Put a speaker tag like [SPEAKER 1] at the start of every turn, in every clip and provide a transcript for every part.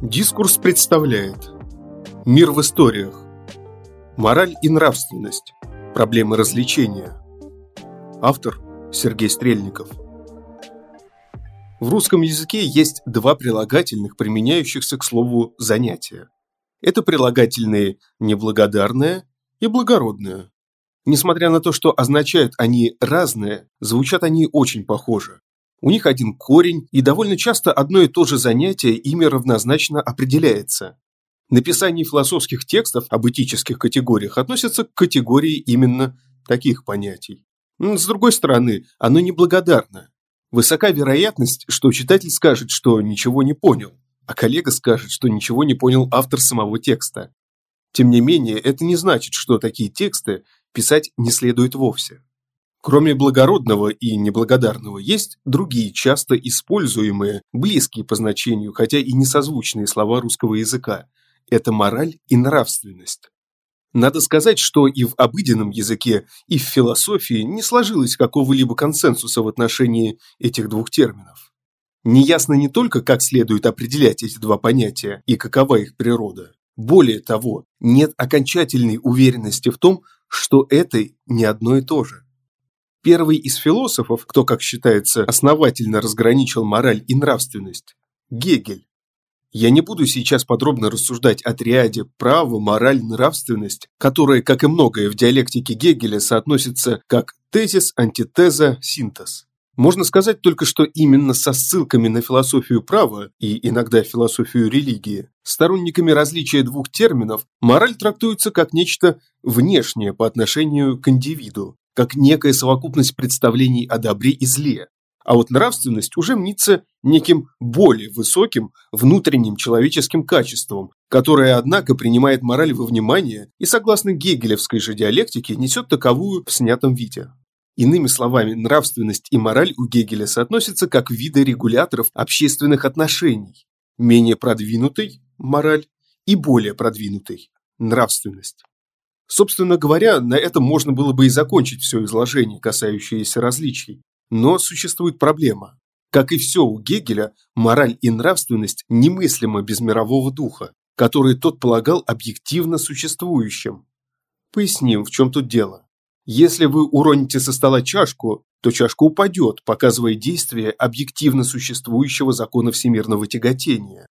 [SPEAKER 1] Дискурс представляет Мир в историях Мораль и нравственность Проблемы развлечения Автор Сергей Стрельников В русском языке есть два прилагательных, применяющихся к слову «занятие». Это прилагательные «неблагодарное» и «благородное». Несмотря на то, что означают они разное, звучат они очень похоже. У них один корень, и довольно часто одно и то же занятие ими равнозначно определяется. Написание философских текстов об этических категориях относится к категории именно таких понятий. С другой стороны, оно неблагодарно. Высока вероятность, что читатель скажет, что ничего не понял, а коллега скажет, что ничего не понял автор самого текста. Тем не менее, это не значит, что такие тексты писать не следует вовсе. Кроме благородного и неблагодарного, есть другие часто используемые, близкие по значению, хотя и несозвучные слова русского языка. Это мораль и нравственность. Надо сказать, что и в обыденном языке, и в философии не сложилось какого-либо консенсуса в отношении этих двух терминов. Неясно не только, как следует определять эти два понятия и какова их природа. Более того, нет окончательной уверенности в том, что это не одно и то же. Первый из философов, кто, как считается, основательно разграничил мораль и нравственность – Гегель. Я не буду сейчас подробно рассуждать о триаде право, мораль, нравственность, которая, как и многое в диалектике Гегеля, соотносится как тезис, антитеза, синтез. Можно сказать только, что именно со ссылками на философию права и иногда философию религии, сторонниками различия двух терминов, мораль трактуется как нечто внешнее по отношению к индивиду, как некая совокупность представлений о добре и зле, а вот нравственность уже мнится неким более высоким внутренним человеческим качеством, которое, однако, принимает мораль во внимание и, согласно гегелевской же диалектике, несет таковую в снятом виде. Иными словами, нравственность и мораль у Гегеля соотносятся как виды регуляторов общественных отношений, менее продвинутый – мораль и более продвинутый – нравственность. Собственно говоря, на этом можно было бы и закончить все изложение, касающееся различий. Но существует проблема. Как и все у Гегеля, мораль и нравственность немыслимо без мирового духа, который тот полагал объективно существующим. Поясним, в чем тут дело. Если вы уроните со стола чашку, то чашка упадет, показывая действие объективно существующего закона всемирного тяготения.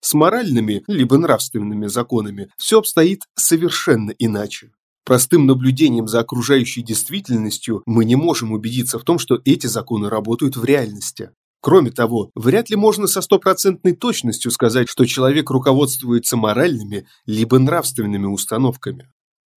[SPEAKER 1] С моральными, либо нравственными законами все обстоит совершенно иначе. Простым наблюдением за окружающей действительностью мы не можем убедиться в том, что эти законы работают в реальности. Кроме того, вряд ли можно со стопроцентной точностью сказать, что человек руководствуется моральными либо нравственными установками.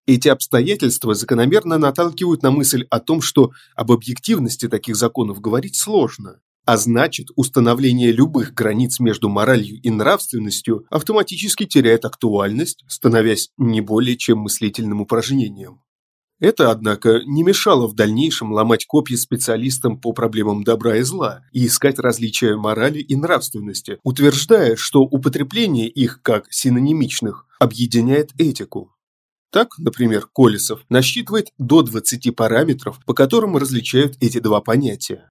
[SPEAKER 1] Эти обстоятельства закономерно наталкивают на мысль о том, что об объективности таких законов говорить сложно, а значит, установление любых границ между моралью и нравственностью автоматически теряет актуальность, становясь не более чем мыслительным упражнением. Это, однако, не мешало в дальнейшем ломать копья специалистам по проблемам добра и зла и искать различия морали и нравственности, утверждая, что употребление их как синонимичных объединяет этику. Так, например, Колесов насчитывает до 20 параметров, по которым различают эти два понятия.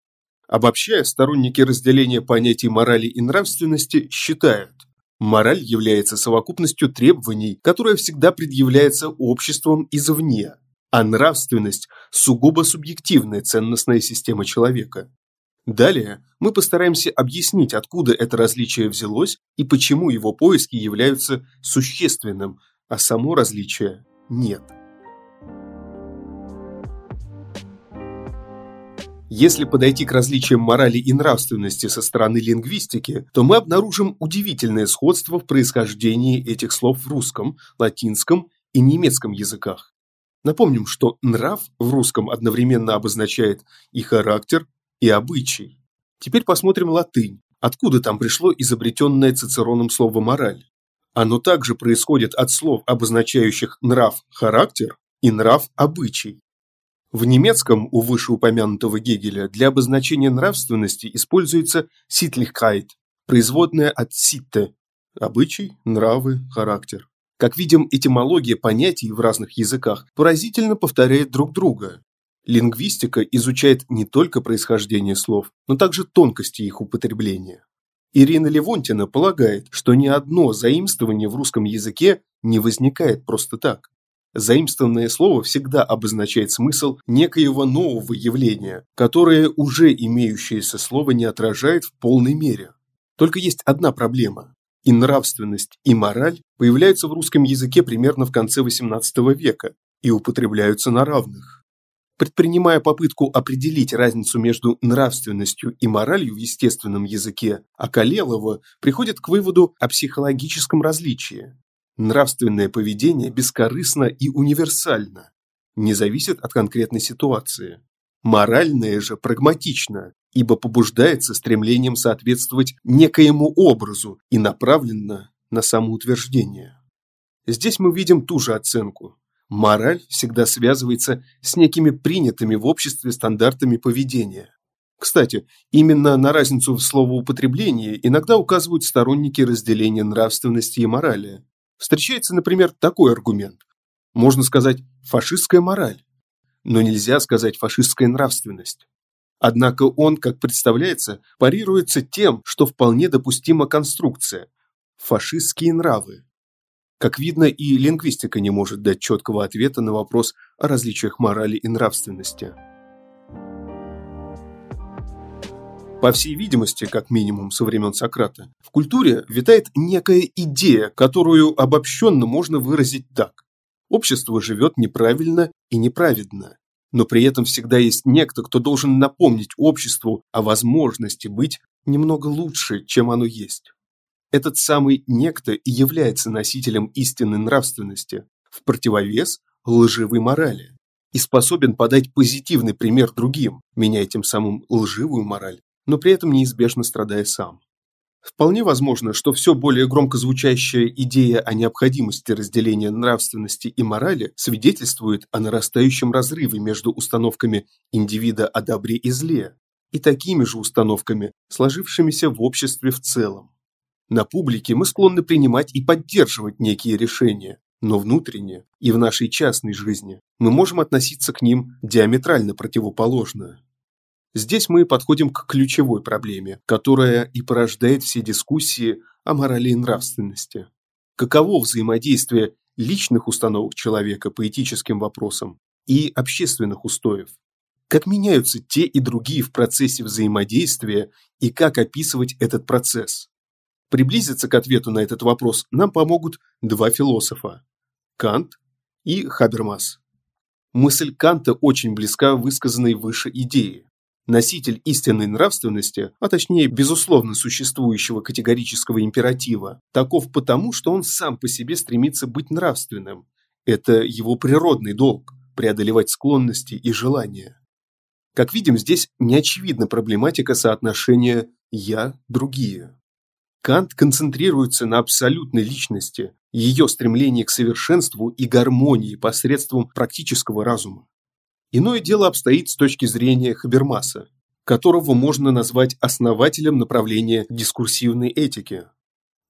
[SPEAKER 1] Обобщая, сторонники разделения понятий морали и нравственности считают, мораль является совокупностью требований, которая всегда предъявляется обществом извне, а нравственность – сугубо субъективная ценностная система человека. Далее мы постараемся объяснить, откуда это различие взялось и почему его поиски являются существенным, а само различие нет. Если подойти к различиям морали и нравственности со стороны лингвистики, то мы обнаружим удивительное сходство в происхождении этих слов в русском, латинском и немецком языках. Напомним, что нрав в русском одновременно обозначает и характер, и обычай. Теперь посмотрим латынь. Откуда там пришло изобретенное Цицероном слово «мораль»? Оно также происходит от слов, обозначающих нрав-характер и нрав-обычай. В немецком у вышеупомянутого Гегеля для обозначения нравственности используется Sittlichkeit, производная от Sitte – обычай, нравы, характер. Как видим, этимология понятий в разных языках поразительно повторяет друг друга. Лингвистика изучает не только происхождение слов, но также тонкости их употребления. Ирина Левонтина полагает, что ни одно заимствование в русском языке не возникает просто так. Заимствованное слово всегда обозначает смысл некоего нового явления, которое уже имеющееся слово не отражает в полной мере. Только есть одна проблема. И нравственность, и мораль появляются в русском языке примерно в конце XVIII века и употребляются на равных. Предпринимая попытку определить разницу между нравственностью и моралью в естественном языке, Акалелова приходит к выводу о психологическом различии. Нравственное поведение бескорыстно и универсально, не зависит от конкретной ситуации. Моральное же прагматично, ибо побуждается стремлением соответствовать некоему образу и направлено на самоутверждение. Здесь мы видим ту же оценку. Мораль всегда связывается с некими принятыми в обществе стандартами поведения. Кстати, именно на разницу в словоупотреблении иногда указывают сторонники разделения нравственности и морали. Встречается, например, такой аргумент. Можно сказать «фашистская мораль», но нельзя сказать «фашистская нравственность». Однако он, как представляется, парируется тем, что вполне допустима конструкция – фашистские нравы. Как видно, и лингвистика не может дать четкого ответа на вопрос о различиях морали и нравственности. По всей видимости, как минимум со времен Сократа, в культуре витает некая идея, которую обобщенно можно выразить так. Общество живет неправильно и неправедно, но при этом всегда есть некто, кто должен напомнить обществу о возможности быть немного лучше, чем оно есть. Этот самый некто и является носителем истинной нравственности, в противовес лживой морали, и способен подать позитивный пример другим, меняя тем самым лживую мораль но при этом неизбежно страдая сам. Вполне возможно, что все более громко звучащая идея о необходимости разделения нравственности и морали свидетельствует о нарастающем разрыве между установками индивида о добре и зле и такими же установками, сложившимися в обществе в целом. На публике мы склонны принимать и поддерживать некие решения, но внутренне и в нашей частной жизни мы можем относиться к ним диаметрально противоположно. Здесь мы подходим к ключевой проблеме, которая и порождает все дискуссии о морали и нравственности. Каково взаимодействие личных установок человека по этическим вопросам и общественных устоев? Как меняются те и другие в процессе взаимодействия и как описывать этот процесс? Приблизиться к ответу на этот вопрос нам помогут два философа – Кант и Хабермас. Мысль Канта очень близка высказанной выше идее. Носитель истинной нравственности, а точнее безусловно существующего категорического императива, таков потому, что он сам по себе стремится быть нравственным. Это его природный долг – преодолевать склонности и желания. Как видим, здесь не очевидна проблематика соотношения «я-другие». Кант концентрируется на абсолютной личности, ее стремлении к совершенству и гармонии посредством практического разума. Иное дело обстоит с точки зрения Хабермаса, которого можно назвать основателем направления дискурсивной этики.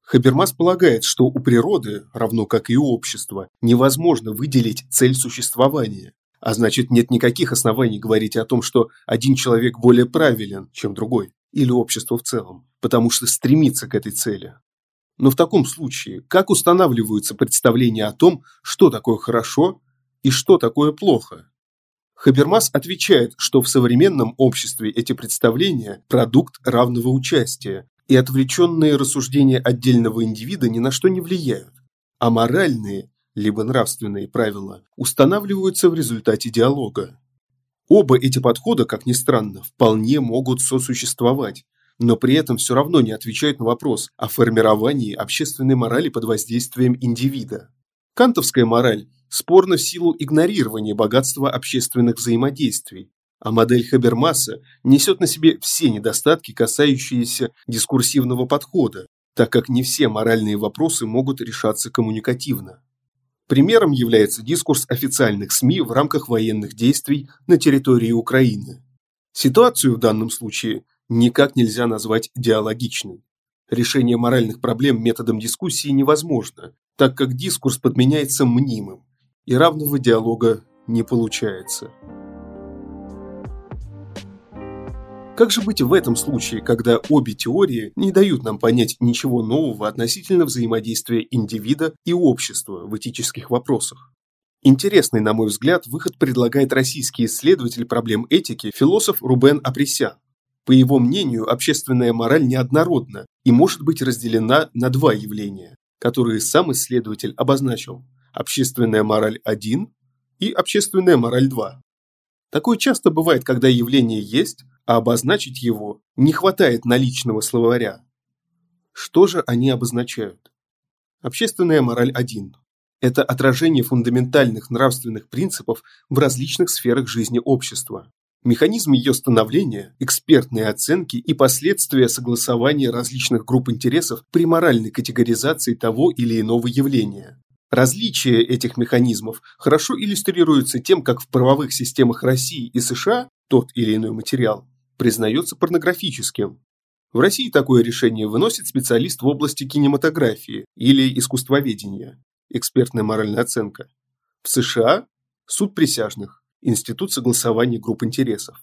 [SPEAKER 1] Хабермас полагает, что у природы, равно как и у общества, невозможно выделить цель существования, а значит нет никаких оснований говорить о том, что один человек более правилен, чем другой, или общество в целом, потому что стремится к этой цели. Но в таком случае, как устанавливаются представления о том, что такое хорошо и что такое плохо? Хабермас отвечает, что в современном обществе эти представления – продукт равного участия, и отвлеченные рассуждения отдельного индивида ни на что не влияют, а моральные, либо нравственные правила устанавливаются в результате диалога. Оба эти подхода, как ни странно, вполне могут сосуществовать, но при этом все равно не отвечают на вопрос о формировании общественной морали под воздействием индивида. Кантовская мораль спорно в силу игнорирования богатства общественных взаимодействий, а модель Хабермаса несет на себе все недостатки, касающиеся дискурсивного подхода, так как не все моральные вопросы могут решаться коммуникативно. Примером является дискурс официальных СМИ в рамках военных действий на территории Украины. Ситуацию в данном случае никак нельзя назвать диалогичной. Решение моральных проблем методом дискуссии невозможно, так как дискурс подменяется мнимым, и равного диалога не получается. Как же быть в этом случае, когда обе теории не дают нам понять ничего нового относительно взаимодействия индивида и общества в этических вопросах? Интересный, на мой взгляд, выход предлагает российский исследователь проблем этики, философ Рубен Апресян. По его мнению, общественная мораль неоднородна и может быть разделена на два явления, которые сам исследователь обозначил – общественная мораль 1 и общественная мораль 2. Такое часто бывает, когда явление есть, а обозначить его не хватает наличного словаря. Что же они обозначают? Общественная мораль 1 – это отражение фундаментальных нравственных принципов в различных сферах жизни общества. Механизм ее становления, экспертные оценки и последствия согласования различных групп интересов при моральной категоризации того или иного явления. Различие этих механизмов хорошо иллюстрируется тем, как в правовых системах России и США тот или иной материал признается порнографическим. В России такое решение выносит специалист в области кинематографии или искусствоведения, экспертная моральная оценка. В США – суд присяжных, институт согласования групп интересов.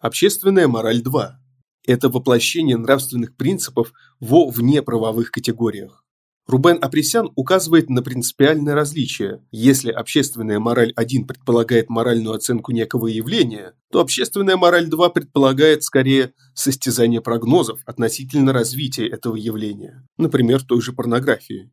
[SPEAKER 1] Общественная мораль 2 – это воплощение нравственных принципов во внеправовых категориях. Рубен Апресян указывает на принципиальное различие. Если общественная мораль 1 предполагает моральную оценку некого явления, то общественная мораль 2 предполагает скорее состязание прогнозов относительно развития этого явления, например, той же порнографии.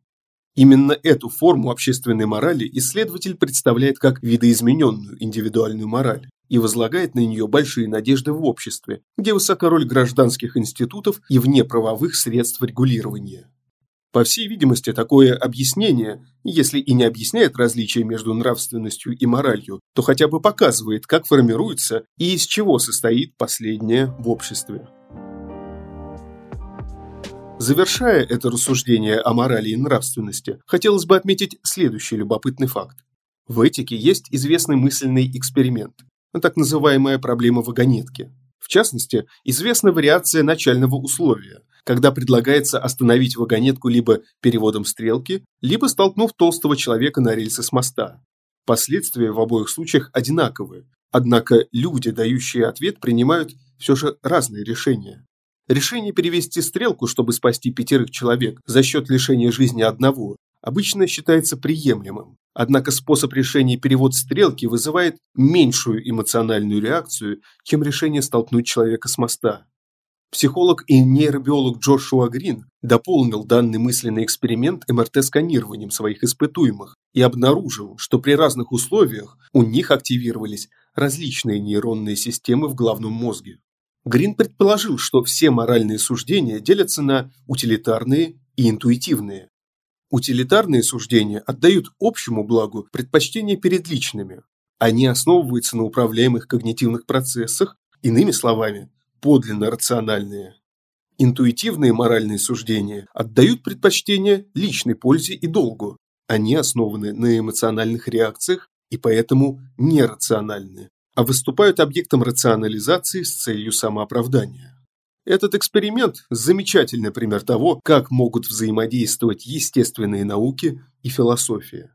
[SPEAKER 1] Именно эту форму общественной морали исследователь представляет как видоизмененную индивидуальную мораль и возлагает на нее большие надежды в обществе, где высока роль гражданских институтов и внеправовых средств регулирования. По всей видимости, такое объяснение, если и не объясняет различия между нравственностью и моралью, то хотя бы показывает, как формируется и из чего состоит последнее в обществе. Завершая это рассуждение о морали и нравственности, хотелось бы отметить следующий любопытный факт. В этике есть известный мысленный эксперимент, так называемая проблема вагонетки. В частности, известна вариация начального условия, когда предлагается остановить вагонетку либо переводом стрелки, либо столкнув толстого человека на рельсы с моста. Последствия в обоих случаях одинаковые, однако люди, дающие ответ, принимают все же разные решения. Решение перевести стрелку, чтобы спасти пятерых человек за счет лишения жизни одного, обычно считается приемлемым. Однако способ решения перевод стрелки вызывает меньшую эмоциональную реакцию, чем решение столкнуть человека с моста. Психолог и нейробиолог Джошуа Грин дополнил данный мысленный эксперимент МРТ-сканированием своих испытуемых и обнаружил, что при разных условиях у них активировались различные нейронные системы в головном мозге. Грин предположил, что все моральные суждения делятся на утилитарные и интуитивные. Утилитарные суждения отдают общему благу предпочтение перед личными. Они основываются на управляемых когнитивных процессах, иными словами, подлинно рациональные. Интуитивные моральные суждения отдают предпочтение личной пользе и долгу. Они основаны на эмоциональных реакциях и поэтому нерациональны, а выступают объектом рационализации с целью самооправдания. Этот эксперимент – замечательный пример того, как могут взаимодействовать естественные науки и философия.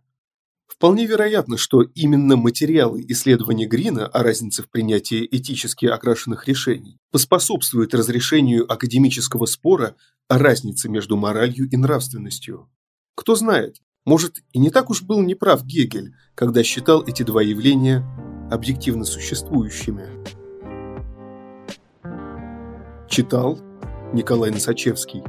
[SPEAKER 1] Вполне вероятно, что именно материалы исследования Грина о разнице в принятии этически окрашенных решений поспособствуют разрешению академического спора о разнице между моралью и нравственностью. Кто знает, может и не так уж был неправ Гегель, когда считал эти два явления объективно существующими. Читал Николай Носачевский.